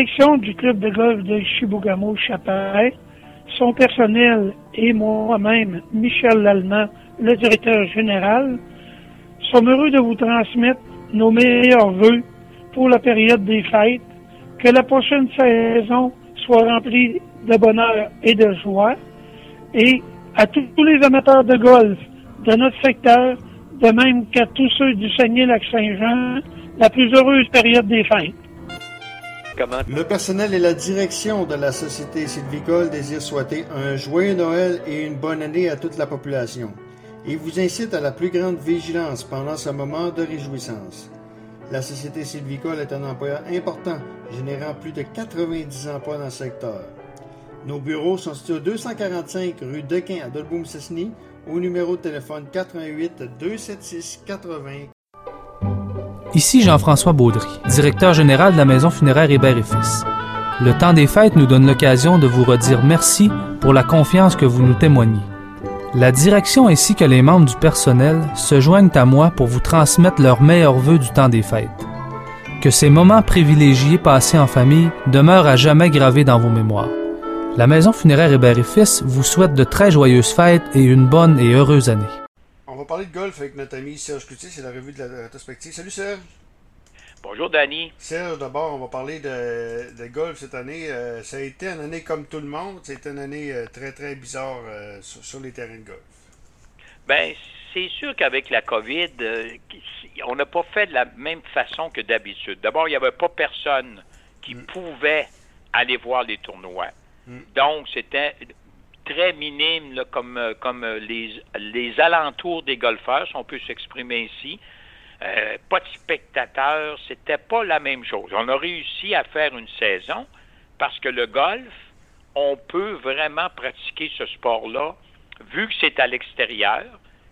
direction du club de golf de Chibougamau Chapelle, son personnel et moi-même, Michel Lallemand, le directeur général, sommes heureux de vous transmettre nos meilleurs voeux pour la période des fêtes, que la prochaine saison soit remplie de bonheur et de joie, et à tous les amateurs de golf de notre secteur, de même qu'à tous ceux du Saguenay-Lac-Saint-Jean, la plus heureuse période des fêtes. Le personnel et la direction de la Société sylvicole désirent souhaiter un joyeux Noël et une bonne année à toute la population et vous incite à la plus grande vigilance pendant ce moment de réjouissance. La Société sylvicole est un employeur important, générant plus de 90 emplois dans le secteur. Nos bureaux sont situés au 245 rue Dequin à Dolboum-Cessny, au numéro de téléphone 88 276 80. Ici Jean-François Baudry, directeur général de la Maison funéraire Hébert et Fils. Le temps des fêtes nous donne l'occasion de vous redire merci pour la confiance que vous nous témoignez. La direction ainsi que les membres du personnel se joignent à moi pour vous transmettre leurs meilleurs vœux du temps des fêtes. Que ces moments privilégiés passés en famille demeurent à jamais gravés dans vos mémoires. La Maison funéraire Hébert et Fils vous souhaite de très joyeuses fêtes et une bonne et heureuse année. On va parler de golf avec notre ami Serge Cloutier, c'est la revue de la rétrospective. Salut Serge! Bonjour, Danny. Serge, d'abord, on va parler de, golf cette année. Euh, ça a été une année comme tout le monde. C'était une année euh, très, très bizarre euh, sur, les terrains de golf. Bien, c'est sûr qu'avec la COVID, on n'a pas fait de la même façon que d'habitude. D'abord, il n'y avait pas personne qui mm. pouvait aller voir les tournois. Mm. Donc, c'était très minime comme, comme les, les alentours des golfeurs, si on peut s'exprimer ainsi. Euh, pas de spectateurs, c'était pas la même chose. On a réussi à faire une saison parce que le golf, on peut vraiment pratiquer ce sport-là, vu que c'est à l'extérieur,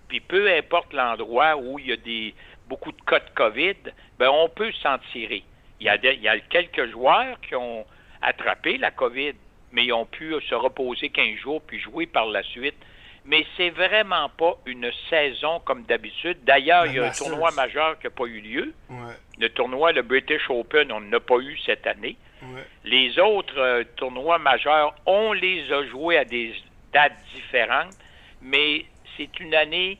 puis peu importe l'endroit où il y a des, beaucoup de cas de COVID, ben on peut s'en tirer. Il y, a il y a quelques joueurs qui ont attrapé la COVID, mais ils ont pu se reposer 15 jours puis jouer par la suite mais c'est vraiment pas une saison comme d'habitude. D'ailleurs, il y a un tournoi majeur qui n'a pas eu lieu. Le tournoi, le British Open, on n'a pas eu cette année. Les autres euh, tournois majeurs, on les a joués à des dates différentes, mais c'est une année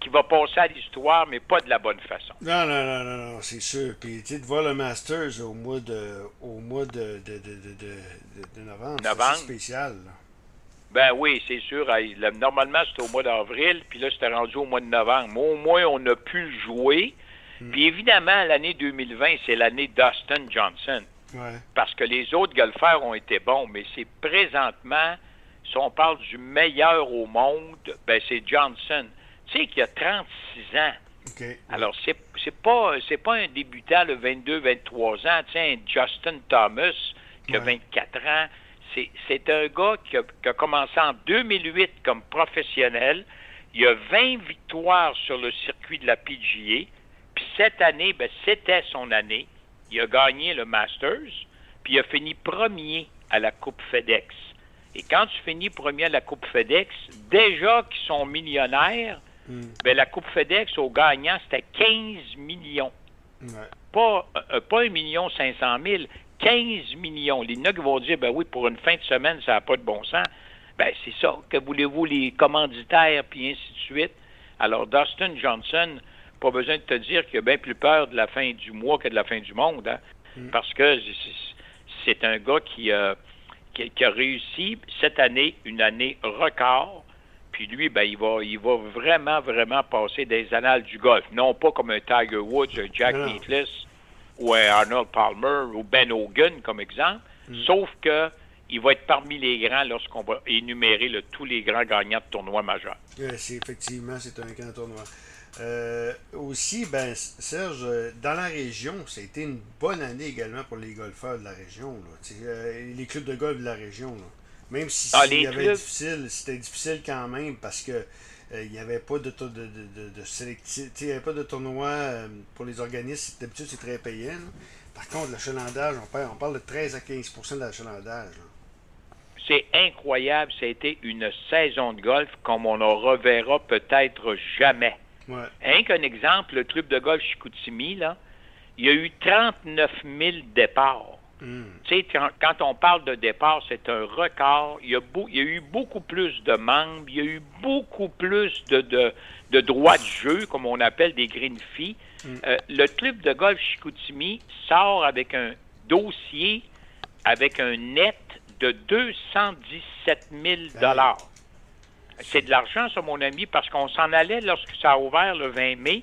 qui va passer à l'histoire, mais pas de la bonne façon. Non, non, non, non, non c'est sûr. Puis, tu sais, de voir le Masters au mois de, au mois de, de, de, novembre, c'est spécial. Ben oui, c'est sûr. Normalement, c'était au mois d'avril, puis là, c'était rendu au mois de novembre. Au moins, on a pu jouer. Hmm. Puis évidemment, l'année 2020, c'est l'année Dustin Johnson. Parce que les autres golfeurs ont été bons, mais c'est présentement, si on parle du meilleur au monde, ben c'est Johnson. Tu sais qu'il a 36 ans. Alors, c'est, c'est pas c'est pas un débutant de 22-23 ans. Tiens, Justin Thomas, qui a 24 ans c'est un gars qui a, commencé en 2008 comme professionnel. Il a 20 victoires sur le circuit de la PGA. Puis cette année, ben, c'était son année. Il a gagné le Masters, puis il a fini premier à la Coupe FedEx. Et quand tu finis premier à la Coupe FedEx, déjà qu'ils sont millionnaires, hmm. ben, la Coupe FedEx au gagnant, c'était 15 millions. Pas, euh, pas 1 million 500 000, 15 millions. Les NUC vont dire, ben oui, pour une fin de semaine, ça n'a pas de bon sens. Ben c'est ça. Que voulez-vous, les commanditaires, puis ainsi de suite. Alors, Dustin Johnson, pas besoin de te dire qu'il a bien plus peur de la fin du mois que de la fin du monde, hein. mm. parce que c'est un gars qui, a réussi cette année, une année record. Puis lui, ben, il va, il va vraiment, vraiment passer des annales du golf. Non pas comme un Tiger Woods, un Jack Nicklaus, ou Arnold Palmer ou Ben Hogan comme exemple, mm. sauf que il va être parmi les grands lorsqu'on va énumérer tous les grands gagnants de tournois majeurs. c'est effectivement, c'est un grand tournoi. Euh, aussi, ben, Serge, dans la région, ça a été une bonne année également pour les golfeurs de la région. Euh, les clubs de golf de la région. Même si ah, difficile, c'était difficile quand même parce que euh, il n'y avait pas de, de, de, de il avait pas de tournoi euh, pour les organismes. D'habitude, c'est très payant. Par contre, l'achalandage, on, on parle de 13 à 15% de l'achalandage. C'est incroyable. Ça a été une saison de golf comme on ne reverra peut-être jamais. Ouais. Rien qu'un exemple, le club de golf Chicoutimi, là, il y a eu 39 000 départs. Hmm. Tu sais, quand on parle de départ, c'est un record. Il y, a il y, a eu beaucoup plus de membres, il y a eu beaucoup plus de, de, de droits de jeu, comme on appelle des green fees. Hmm. Euh, le club de golf Chicoutimi sort avec un dossier avec un net de 217 000 dollars. C'est de l'argent, ça, mon ami, parce qu'on s'en allait lorsque ça a ouvert le 20 mai.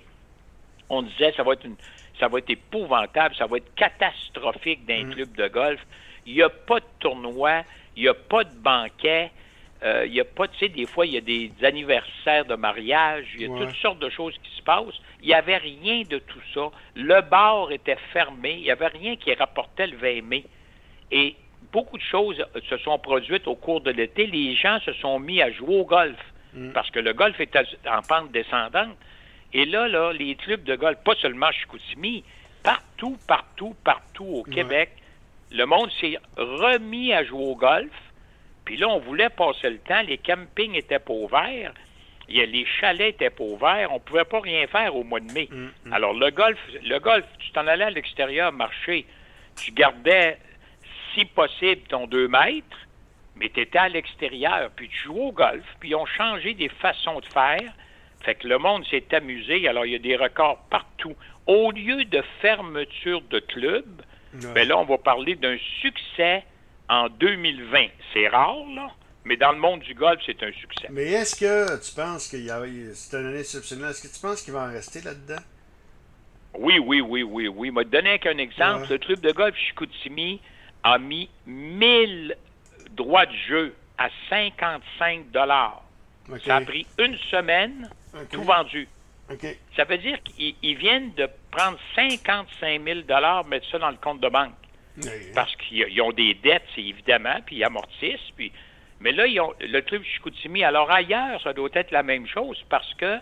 On disait ça va être une, ça va être épouvantable, ça va être catastrophique d'un mm. club de golf. Il n'y a pas de tournoi, il n'y a pas de banquet, euh, il n'y a pas, tu sais, des fois, il y a des anniversaires de mariage, il y a toutes sortes de choses qui se passent. Il n'y avait rien de tout ça. Le bar était fermé, il n'y avait rien qui rapportait le 20 mai. Et beaucoup de choses se sont produites au cours de l'été. Les gens se sont mis à jouer au golf mm. parce que le golf est en pente descendante. Et là, là, les clubs de golf, pas seulement Chicoutimi, partout, partout, partout au Québec, le monde s'est remis à jouer au golf. Puis là, on voulait passer le temps. Les campings étaient pas ouverts. Les chalets étaient pas ouverts. On pouvait pas rien faire au mois de mai. Mm, mm. Alors, le golf, le golf, tu t'en allais à l'extérieur marcher. Tu gardais, si possible, ton 2 mètres, mais tu étais à l'extérieur. Puis tu jouais au golf. Puis ils ont changé des façons de faire. Fait que le monde s'est amusé. Alors, il y a des records partout. Au lieu de fermeture de clubs, ben là, on va parler d'un succès en 2020. C'est rare, là, mais dans le monde du golf, c'est un succès. Mais est-ce que tu penses qu'il y a c'est une année exceptionnelle? Est-ce que tu penses qu'il va en rester là-dedans? Oui, oui, oui, oui, oui. Je vais te donner qu'un exemple. Le club de golf Chicoutimi a mis 1000 droits de jeu à 55 dollars. Ça a pris une semaine tout vendu. Ça veut dire qu'ils viennent de prendre 55 000 mettre ça dans le compte de banque. Parce qu'ils ont des dettes, évidemment, puis ils amortissent. Puis... Mais là, ils ont le club Chicoutimi. Alors ailleurs, ça doit être la même chose parce que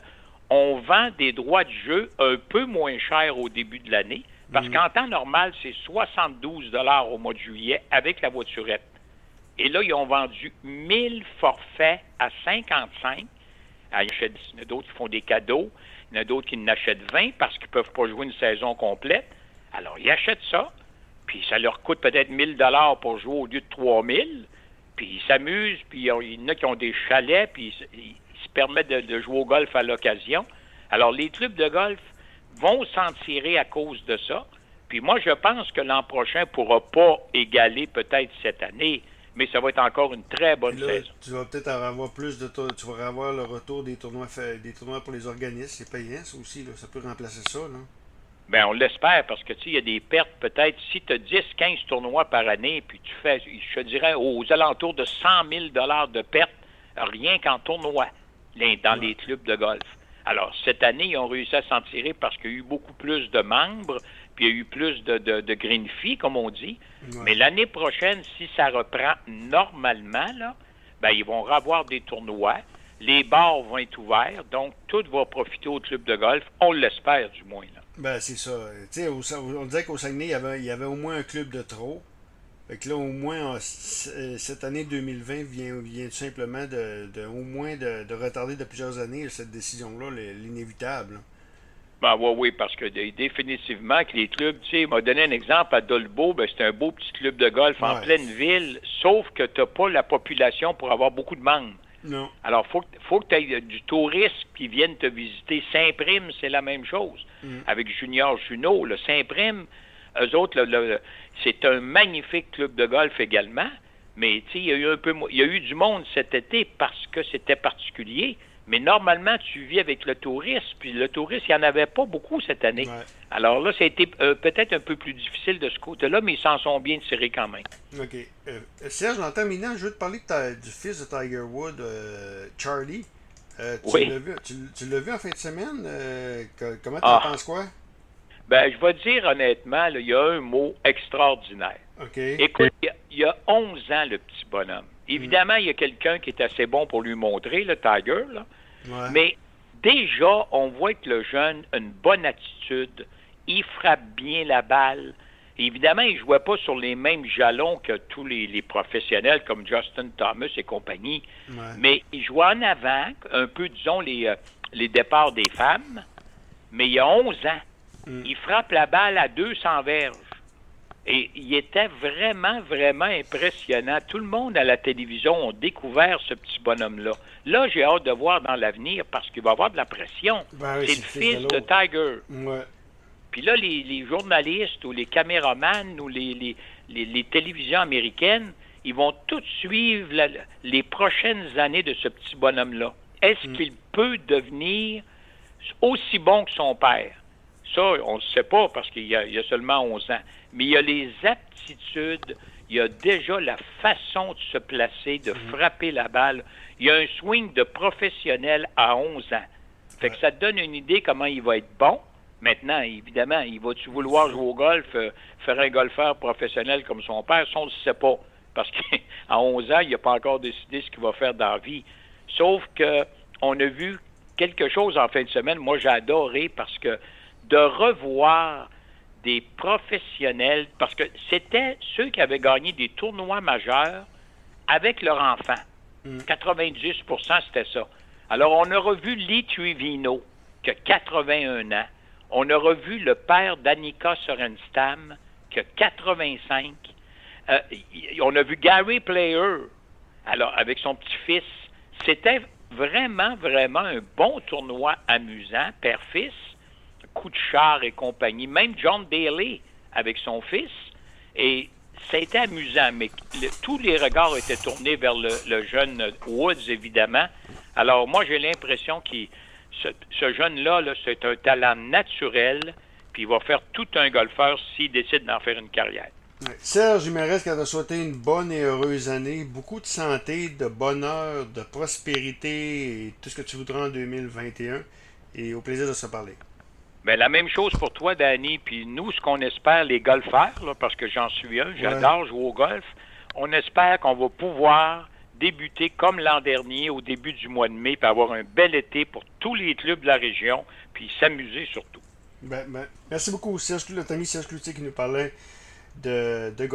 on vend des droits de jeu un peu moins chers au début de l'année. Parce mhm. qu'en temps normal, c'est 72 au mois de juillet avec la voiturette. Et là, ils ont vendu 1000 forfaits à 55 il y en a d'autres qui font des cadeaux. Il y en a d'autres qui n'achètent 20 parce qu'ils ne peuvent pas jouer une saison complète. Alors, ils achètent ça, puis ça leur coûte peut-être 1000 dollars pour jouer au lieu de 3000. Puis ils s'amusent, puis il y en a qui ont des chalets, puis ils, se permettent de, jouer au golf à l'occasion. Alors, les clubs de golf vont s'en tirer à cause de ça. Puis moi, je pense que l'an prochain ne pourra pas égaler peut-être cette année mais ça va être encore une très bonne saison. Tu vas peut-être avoir plus de tu vas avoir le retour des tournois des tournois pour les organismes, c'est payant ça aussi, ça peut remplacer ça, là. Ben, on l'espère parce que tu sais, il y a des pertes peut-être. Si tu as 10, 15 tournois par année, puis tu fais, je dirais, aux alentours de 100 000 de pertes, rien qu'en tournoi, dans les clubs de golf. Alors, cette année, ils ont réussi à s'en tirer parce qu'il y a eu beaucoup plus de membres, puis il y a eu plus de, de, green fee, comme on dit. Mais l'année prochaine, si ça reprend normalement, là, ben, ils vont avoir des tournois. Les bars vont être ouverts, donc tout va profiter au club de golf. On l'espère, du moins. Là. Ben, c'est ça. on disait qu'au Saguenay, il y, avait, il y avait au moins un club de trop. Fait que là, au moins, cette année 2020 vient, vient tout simplement de, au moins de, retarder de plusieurs années cette décision-là, l'inévitable. Ben oui, oui, parce que définitivement que les clubs, tu sais, m'a donné un exemple à Dolbeau, ben, c'est un beau petit club de golf en pleine ville, sauf que tu n'as pas la population pour avoir beaucoup de membres. Non. Alors, il faut, faut que tu aies du tourisme qui vienne te visiter. Saint-Prime, c'est la même chose. Mm. Avec Junior Juno, le Saint-Prime, eux autres, c'est un magnifique club de golf également. Mais il y a eu un peu il y a eu du monde cet été parce que c'était particulier. Mais normalement, tu vis avec le tourisme, puis le tourisme, il n'y en avait pas beaucoup cette année. Alors là, ça a été euh, peut-être un peu plus difficile de ce côté-là, mais ils s'en sont bien tirés quand même. OK. Euh, Serge, en terminant, je veux te parler du fils de Tiger Wood, euh, Charlie. tu l'as vu, tu, l'as vu en fin de semaine? comment tu en ah. penses quoi? Ben, je vais te dire honnêtement, il y a un mot extraordinaire. OK. Écoute, il y, a 11 ans, le petit bonhomme. Évidemment, il y a quelqu'un qui est assez bon pour lui montrer, le Tiger, là. Mais déjà, on voit que le jeune a une bonne attitude. Il frappe bien la balle. Évidemment, il ne jouait pas sur les mêmes jalons que tous les, professionnels comme Justin Thomas et compagnie. Mais il jouait en avant, un peu, disons, les, euh, les départs des femmes. Mais il y a 11 ans. Mm. Il frappe la balle à 200 verges. Et il était vraiment, vraiment impressionnant. Tout le monde à la télévision a découvert ce petit bonhomme-là. Là, j'ai hâte de voir dans l'avenir parce qu'il va avoir de la pression. Ben oui, c'est le fils de, Tiger. Ouais. Puis là, les, les, journalistes ou les caméramans ou les, les, les, télévisions américaines, ils vont tous suivre les prochaines années de ce petit bonhomme-là. Est-ce mm. qu'il peut devenir aussi bon que son père? Ça, on ne sait pas parce qu'il y, a seulement 11 ans. Mais il y a les aptitudes, il y a déjà la façon de se placer, de mhm. frapper la balle. Il y a un swing de professionnel à 11 ans. Fait que ça te donne une idée comment il va être bon. Maintenant, évidemment, il va-tu vouloir jouer au golf, euh, faire un golfeur professionnel comme son père? Ça, on ne le sait pas. Parce qu'à 11 ans, il n'a pas encore décidé ce qu'il va faire dans la vie. Sauf que on a vu quelque chose en fin de semaine. Moi, j'ai adoré parce que de revoir des professionnels, parce que c'était ceux qui avaient gagné des tournois majeurs avec leur enfant. 90 mm. c'était ça. Alors, on a revu Lee Trivino, qui a 81 ans. On a revu le père d'Annika Sorenstam, qui a 85. Euh, on a vu Gary Player, alors avec son petit-fils. C'était vraiment, vraiment un bon tournoi amusant, père-fils char et compagnie, même John Daly avec son fils. Et ça a été amusant, mais tous les regards étaient tournés vers le, jeune Woods, évidemment. Alors, moi, j'ai l'impression que ce, jeune-là, -là, c'est un talent naturel, puis il va faire tout un golfeur s'il décide d'en faire une carrière. Serge, il me reste qu'à te souhaiter une bonne et heureuse année, beaucoup de santé, de bonheur, de prospérité et tout ce que tu voudras en 2021. Et au plaisir de se parler. Bien, la même chose pour toi, Danny. Puis nous, ce qu'on espère, les golfeurs, parce que j'en suis un, j'adore jouer au golf, on espère qu'on va pouvoir débuter comme l'an dernier au début du mois de mai, puis avoir un bel été pour tous les clubs de la région, puis s'amuser surtout. Ben, ben, merci beaucoup, Serge, notre ami Serge Cloutier qui nous parlait de, de golf.